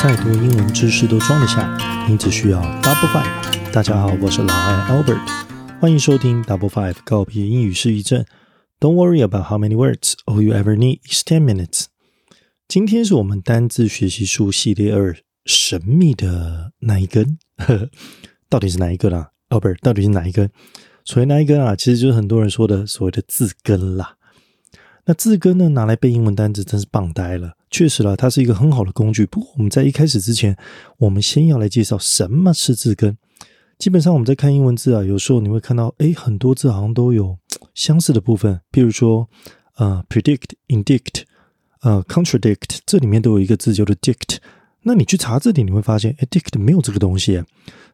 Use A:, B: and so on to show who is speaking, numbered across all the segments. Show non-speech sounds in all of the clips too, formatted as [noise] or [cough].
A: 再多英文知识都装得下，你只需要 Double Five。大家好，我是老艾 Albert，欢迎收听 Double Five 告别英语失忆症。Don't worry about how many words, all you ever need is ten minutes。今天是我们单字学习书系列二，神秘的那一根，[laughs] 到底是哪一个啦？Albert，到底是哪一根？所谓那一根啊？其实就是很多人说的所谓的字根啦。那字根呢，拿来背英文单词真是棒呆了。确实啦，它是一个很好的工具。不过我们在一开始之前，我们先要来介绍什么是字根。基本上我们在看英文字啊，有时候你会看到，哎，很多字好像都有相似的部分。譬如说，呃，predict、indict、呃，contradict，这里面都有一个字叫做 dict。那你去查字典，你会发现，“addict” 没有这个东西。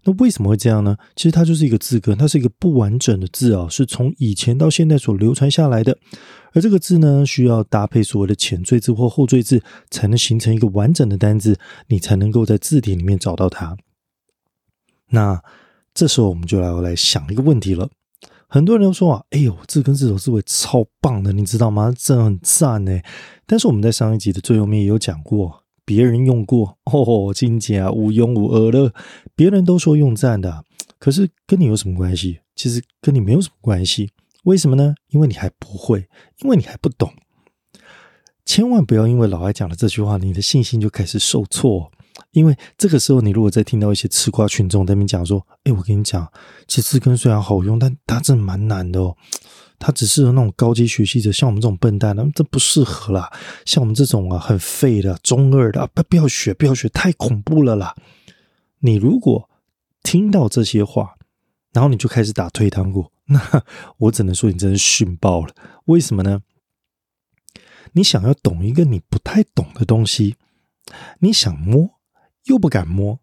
A: 那为什么会这样呢？其实它就是一个字根，它是一个不完整的字啊，是从以前到现在所流传下来的。而这个字呢，需要搭配所谓的前缀字或后缀字，才能形成一个完整的单字，你才能够在字典里面找到它。那这时候我们就要来想一个问题了。很多人都说啊，哎呦，字根字首字尾超棒的，你知道吗？真的很赞呢。但是我们在上一集的最后面也有讲过。别人用过哦，金姐啊无庸无二了。别人都说用赞的，可是跟你有什么关系？其实跟你没有什么关系。为什么呢？因为你还不会，因为你还不懂。千万不要因为老爱讲了这句话，你的信心就开始受挫。因为这个时候，你如果再听到一些吃瓜群众在那边讲说：“哎，我跟你讲，其实根虽然好用，但它真的蛮难的哦。”它只适合那种高级学习者，像我们这种笨蛋，那这不适合啦。像我们这种啊，很废的中二的，不不要学，不要学，太恐怖了啦。你如果听到这些话，然后你就开始打退堂鼓，那我只能说你真是逊爆了。为什么呢？你想要懂一个你不太懂的东西，你想摸又不敢摸，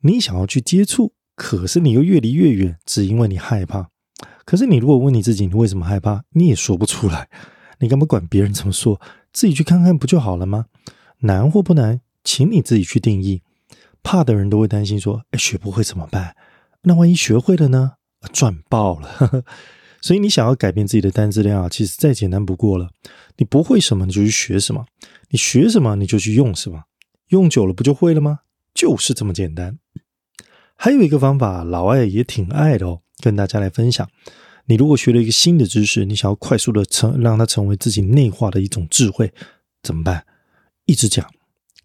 A: 你想要去接触，可是你又越离越远，只因为你害怕。可是你如果问你自己，你为什么害怕？你也说不出来。你干嘛管别人怎么说？自己去看看不就好了吗？难或不难，请你自己去定义。怕的人都会担心说：“哎，学不会怎么办？那万一学会了呢？赚爆了！” [laughs] 所以你想要改变自己的单质量啊，其实再简单不过了。你不会什么，你就去学什么；你学什么，你就去用什么。用久了不就会了吗？就是这么简单。还有一个方法，老外也挺爱的哦。跟大家来分享，你如果学了一个新的知识，你想要快速的成让它成为自己内化的一种智慧，怎么办？一直讲，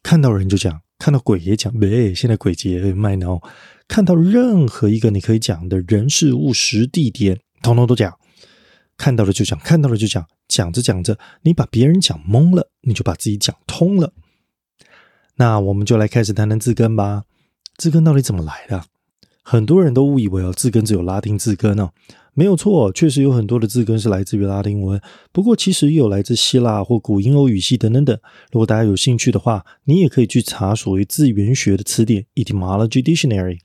A: 看到人就讲，看到鬼也讲。喂，现在鬼节卖脑，看到任何一个你可以讲的人事物时地点，通通都讲。看到了就讲，看到了就讲，讲着讲着，你把别人讲懵了，你就把自己讲通了。那我们就来开始谈谈字根吧。字根到底怎么来的？很多人都误以为哦，字根只有拉丁字根哦，没有错，确实有很多的字根是来自于拉丁文。不过，其实也有来自希腊或古英欧语系等等等。如果大家有兴趣的话，你也可以去查属于字源学的词典 （etymology dictionary）。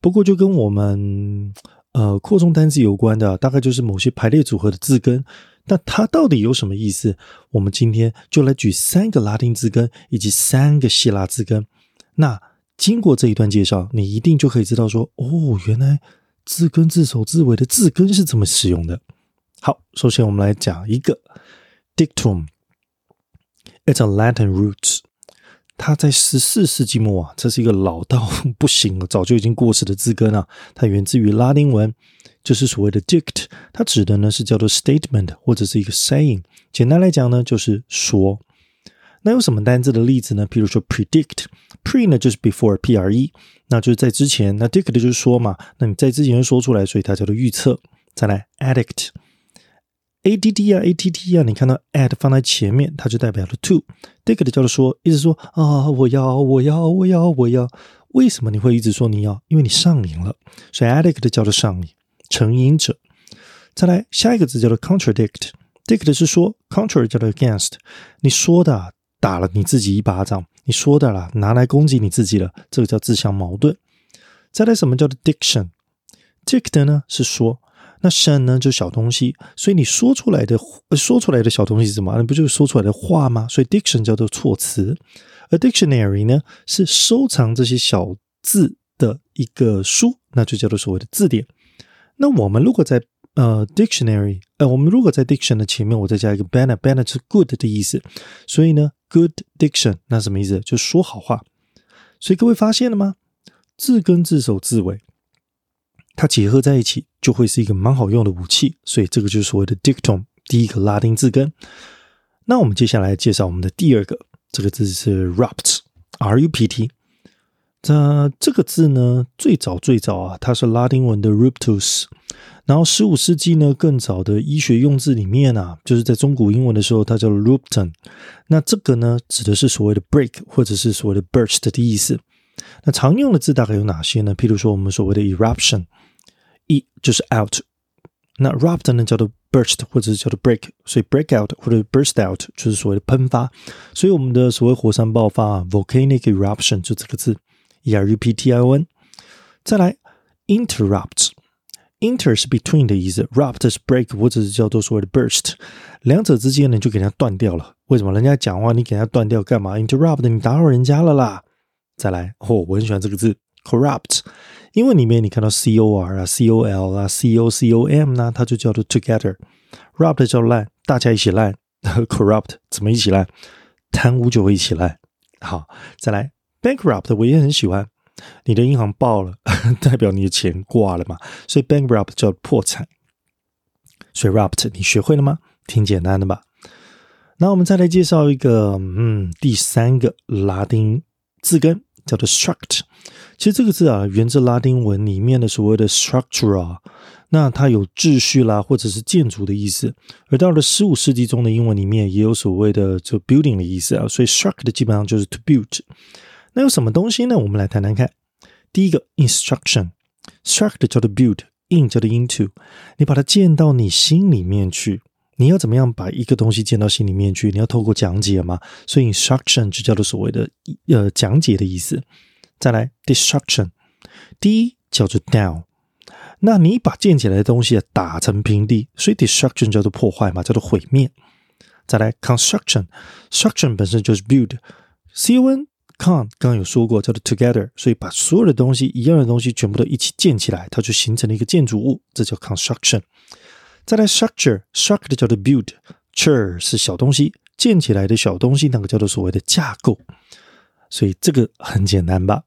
A: 不过，就跟我们呃扩充单词有关的，大概就是某些排列组合的字根。那它到底有什么意思？我们今天就来举三个拉丁字根以及三个希腊字根。那经过这一段介绍，你一定就可以知道说，哦，原来字根、字首、字尾的字根是怎么使用的。好，首先我们来讲一个 dictum，it's a Latin root，它在十四世纪末啊，这是一个老到不行了，早就已经过时的字根啊。它源自于拉丁文，就是所谓的 dict，它指的呢是叫做 statement 或者是一个 saying。简单来讲呢，就是说。那有什么单字的例子呢？比如说 predict，pre 呢就是 before，p r e，那就是在之前。那 dict 就是说嘛，那你在之前说出来，所以它叫做预测。再来 addict A D D 啊，a t t 啊，你看到 add 放在前面，它就代表了 to，dict 叫做说，一直说啊，我要，我要，我要，我要。为什么你会一直说你要？因为你上瘾了，所以 addict 叫做上瘾，成瘾者。再来下一个字叫做 contradict，dict 是说，contrary 叫做 against，你说的。打了你自己一巴掌，你说的啦，拿来攻击你自己了，这个叫自相矛盾。再来，什么叫做 diction？dict 呢是说，那善呢就小东西，所以你说出来的说出来的小东西是什么？那不就是说出来的话吗？所以 diction 叫做措辞，而 dictionary 呢是收藏这些小字的一个书，那就叫做所谓的字典。那我们如果在呃，dictionary，呃，我们如果在 diction 的前面，我再加一个 banner，banner 是 good 的意思，所以呢，good diction，那什么意思？就说好话。所以各位发现了吗？字根、字首、字尾，它结合在一起，就会是一个蛮好用的武器。所以这个就是所谓的 dictum，第一个拉丁字根。那我们接下来介绍我们的第二个，这个字是 rupt，r u p t。这这个字呢，最早最早啊，它是拉丁文的 ruptus。然后十五世纪呢，更早的医学用字里面啊，就是在中古英文的时候，它叫 ruptum。那这个呢，指的是所谓的 break 或者是所谓的 burst 的意思。那常用的字大概有哪些呢？譬如说我们所谓的 eruption，一就是 out。那 rupt 呢叫做 burst 或者是叫做 break，所以 break out 或者 burst out 就是所谓的喷发。所以我们的所谓火山爆发啊 volcanic eruption 就这个字。E R U P T I O N，再来 interrupt，inter 是 between 的意思，rupt 是 break 或者是叫做所谓的 burst，两者之间呢就给人家断掉了。为什么人家讲话你给人家断掉干嘛？interrupt 你打扰人家了啦。再来哦，我很喜欢这个字 corrupt，因为里面你看到 C O R 啊、C O L 啊、C O C O M 呢，它就叫做 together，rupt 叫烂，大家一起烂，[laughs] corrupt 怎么一起烂？贪污就会一起烂。好，再来。Bankrupt 我也很喜欢，你的银行爆了，[laughs] 代表你的钱挂了嘛，所以 bankrupt 叫破产。所以 rupt 你学会了吗？挺简单的吧？那我们再来介绍一个，嗯，第三个拉丁字根叫做 struct。其实这个字啊，源自拉丁文里面的所谓的 structure，那它有秩序啦，或者是建筑的意思。而到了十五世纪中的英文里面，也有所谓的就 building 的意思啊，所以 struct 基本上就是 to build。那有什么东西呢？我们来谈谈看。第一个，instruction，struct 叫做 build，in 叫做 into，你把它建到你心里面去。你要怎么样把一个东西建到心里面去？你要透过讲解嘛，所以 instruction 就叫做所谓的呃讲解的意思。再来，destruction，第一叫做 down，那你把建起来的东西打成平地，所以 destruction 叫做破坏嘛，叫做毁灭。再来，construction，struction 本身就是 build，c o n Con 刚刚有说过叫做 together，所以把所有的东西一样的东西全部都一起建起来，它就形成了一个建筑物，这叫 construction。再来 structure，structure 叫做 build，chair 是小东西建起来的小东西，那个叫做所谓的架构。所以这个很简单吧？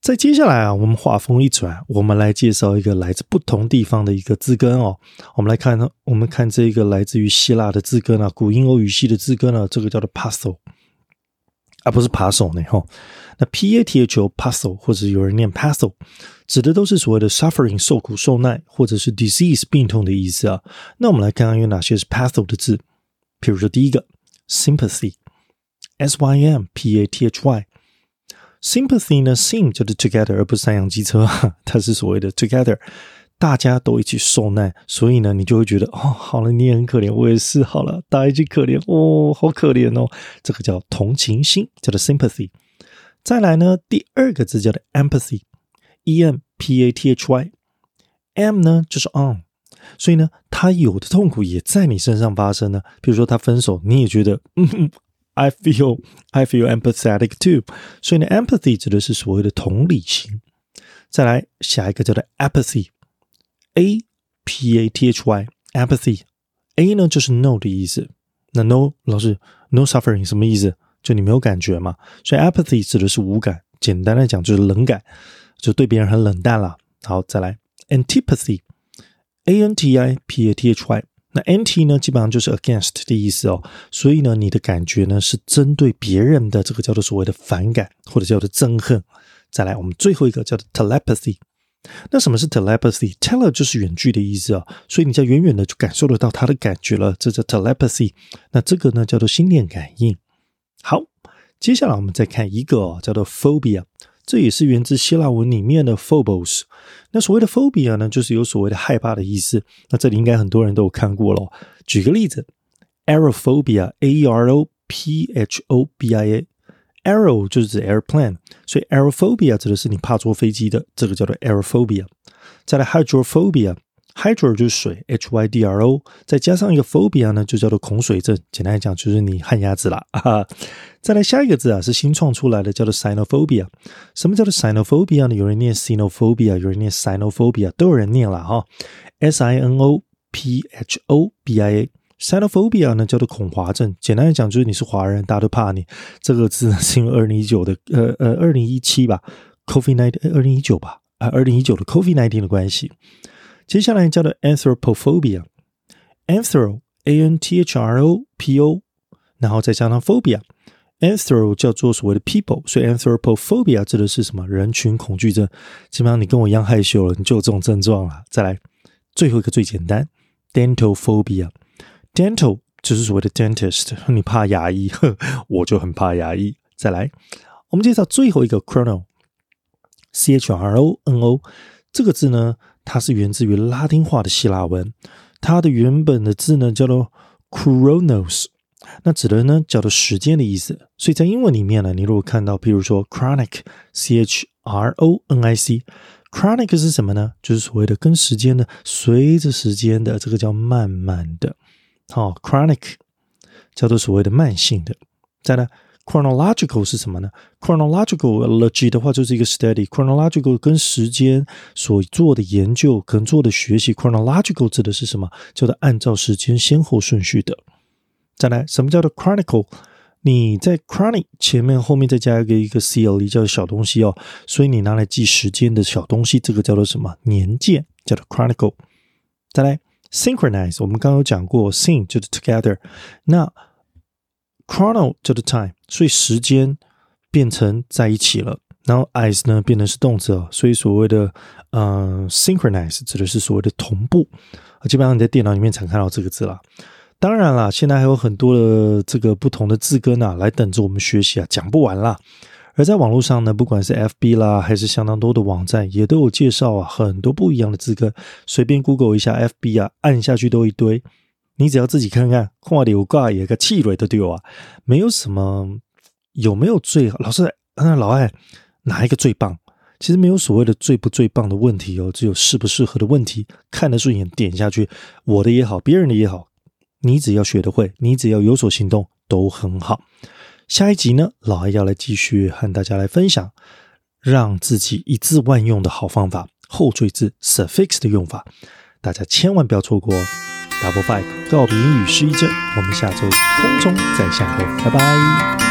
A: 在接下来啊，我们画风一转，我们来介绍一个来自不同地方的一个字根哦。我们来看呢，我们看这一个来自于希腊的字根啊，古英欧语系的字根啊，这个叫做 puzzle。而不是扒手呢？哈，那 P A T H O puzzle 或者有人念 puzzle，指的都是所谓的 suffering 受苦受难，或者是 disease 病痛的意思啊。那我们来看看有哪些是 puzzle 的字，比如说第一个 sympathy，S Y M P A T H Y，sympathy 呢，sim 就是 together，而不是三洋机车，它是所谓的 together。大家都一起受难，所以呢，你就会觉得哦，好了，你也很可怜，我也是，好了，大家一起可怜，哦，好可怜哦，这个叫同情心，叫做 sympathy。再来呢，第二个字叫做 empathy，e m p a t h y，m 呢就是 on，所以呢，他有的痛苦也在你身上发生呢。比如说他分手，你也觉得，嗯哼，I feel I feel empathetic too。所以呢，empathy 指的是所谓的同理心。再来下一个叫做 apathy。A P A T H Y apathy，A 呢就是 no 的意思。那 no 老师 no suffering 什么意思？就你没有感觉嘛。所以 apathy 指的是无感，简单来讲就是冷感，就对别人很冷淡了。好，再来 antipathy，A N T I P A T H Y，那 anti 呢基本上就是 against 的意思哦。所以呢，你的感觉呢是针对别人的，这个叫做所谓的反感或者叫做憎恨。再来，我们最后一个叫做 telepathy。那什么是 telepathy？tele 就是远距的意思啊，所以你在远远的就感受得到他的感觉了，这叫 telepathy。那这个呢叫做心电感应。好，接下来我们再看一个哦，叫做 phobia，这也是源自希腊文里面的 phobos。那所谓的 phobia 呢，就是有所谓的害怕的意思。那这里应该很多人都有看过了。举个例子，aerophobia，a e r o p h o b i a。Aero 就是指 airplane，所以 aerophobia 指的是你怕坐飞机的，这个叫做 aerophobia。再来 hydrophobia，hydro 就是水，h y d r o，再加上一个 phobia 呢，就叫做恐水症。简单来讲，就是你旱鸭子啦。再来下一个字啊，是新创出来的，叫做 sinophobia。什么叫做 sinophobia 呢？有人念 sinophobia，有人念 sinophobia，都有人念了哈。s i n o p h o b i a。Xenophobia 呢叫做恐华症，简单来讲就是你是华人，大家都怕你。这个字 [laughs] 是因为二零一九的呃呃二零一七吧，COVID nineteen 二零一九吧啊二零一九的 COVID nineteen 的关系。接下来叫做 anthropophobia，anthro a n t h r o p o，然后再加上 phobia，anthro 叫做所谓的 people，所以 anthropophobia 指的是什么？人群恐惧症。基本上你跟我一样害羞了，你就有这种症状了。再来最后一个最简单，dental phobia。Dental 就是所谓的 dentist，你怕牙医，[laughs] 我就很怕牙医。再来，我们介绍最后一个 chrono，c h r o n o 这个字呢，它是源自于拉丁化的希腊文，它的原本的字呢叫做 chronos，那指的呢叫做时间的意思。所以在英文里面呢，你如果看到，比如说 chronic，c h r o n i c，chronic 是什么呢？就是所谓的跟时间的，随着时间的，这个叫慢慢的。好，chronic 叫做所谓的慢性的。再来，chronological 是什么呢？chronological，logy 的话就是一个 study。chronological 跟时间所做的研究跟做的学习。chronological 指的是什么？叫做按照时间先后顺序的。再来，什么叫做 chronicle？你在 chronic 前面后面再加一个一个 c l e 叫小东西哦，所以你拿来记时间的小东西，这个叫做什么？年鉴，叫做 chronicle。再来。synchronize，我们刚刚有讲过，syn 就是 together，那 chrono 就是 time，所以时间变成在一起了。然后 eyes 呢变成是动词，所以所谓的呃 synchronize 指的是所谓的同步。基本上你在电脑里面常看到这个字啦。当然啦，现在还有很多的这个不同的字根啊，来等着我们学习啊，讲不完啦。而在网络上呢，不管是 FB 啦，还是相当多的网站，也都有介绍啊，很多不一样的资格。随便 Google 一下 FB 啊，按下去都一堆。你只要自己看看，画流挂也个气蕊都丢啊，没有什么有没有最好老师，那老爱哪一个最棒？其实没有所谓的最不最棒的问题哦，只有适不适合的问题。看得顺眼点下去，我的也好，别人的也好，你只要学得会，你只要有所行动，都很好。下一集呢，老艾要来继续和大家来分享，让自己一字万用的好方法——后缀字 suffix 的用法，大家千万不要错过哦！Double Five 告别英语失忆症，我们下周空中再相会，拜拜。